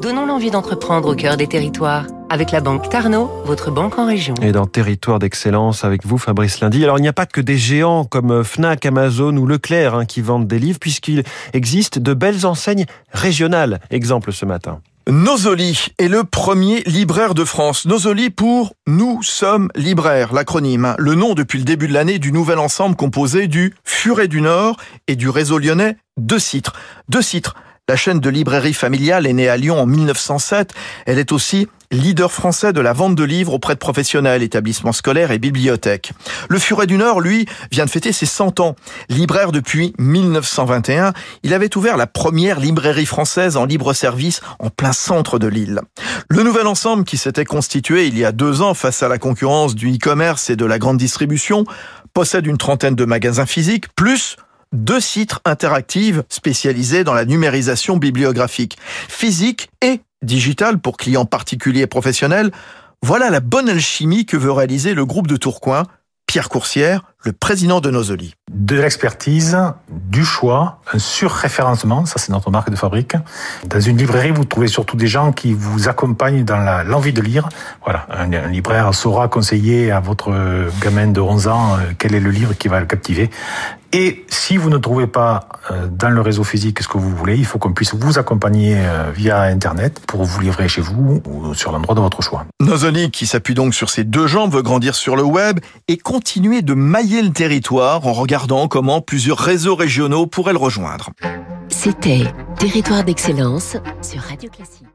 Donnons l'envie d'entreprendre au cœur des territoires. Avec la banque Tarno, votre banque en région. Et dans Territoire d'Excellence, avec vous, Fabrice Lundi. Alors, il n'y a pas que des géants comme Fnac, Amazon ou Leclerc hein, qui vendent des livres, puisqu'il existe de belles enseignes régionales. Exemple ce matin. Nosoli est le premier libraire de France. Nosoli pour Nous sommes libraires, l'acronyme. Le nom depuis le début de l'année du nouvel ensemble composé du Furet du Nord et du réseau lyonnais de Citres. De Citres, la chaîne de librairie familiale est née à Lyon en 1907. Elle est aussi leader français de la vente de livres auprès de professionnels, établissements scolaires et bibliothèques. Le Furet du Nord, lui, vient de fêter ses 100 ans. Libraire depuis 1921, il avait ouvert la première librairie française en libre service en plein centre de l'île. Le nouvel ensemble qui s'était constitué il y a deux ans face à la concurrence du e-commerce et de la grande distribution possède une trentaine de magasins physiques, plus deux sites interactifs spécialisés dans la numérisation bibliographique, physique et digital pour clients particuliers et professionnels. Voilà la bonne alchimie que veut réaliser le groupe de Tourcoing, Pierre Coursière, le président de Nosoli. De l'expertise, du choix, un surréférencement, ça c'est notre marque de fabrique. Dans une librairie, vous trouvez surtout des gens qui vous accompagnent dans l'envie de lire. Voilà, un, un, libraire saura conseiller à votre gamin de 11 ans euh, quel est le livre qui va le captiver. Et si vous ne trouvez pas euh, dans le réseau physique ce que vous voulez, il faut qu'on puisse vous accompagner euh, via Internet pour vous livrer chez vous ou sur l'endroit de votre choix. Nosoli, qui s'appuie donc sur ses deux jambes, veut grandir sur le web et continuer de mailler le territoire en regardant comment plusieurs réseaux régionaux pourraient le rejoindre. C'était Territoire d'excellence sur Radio Classique.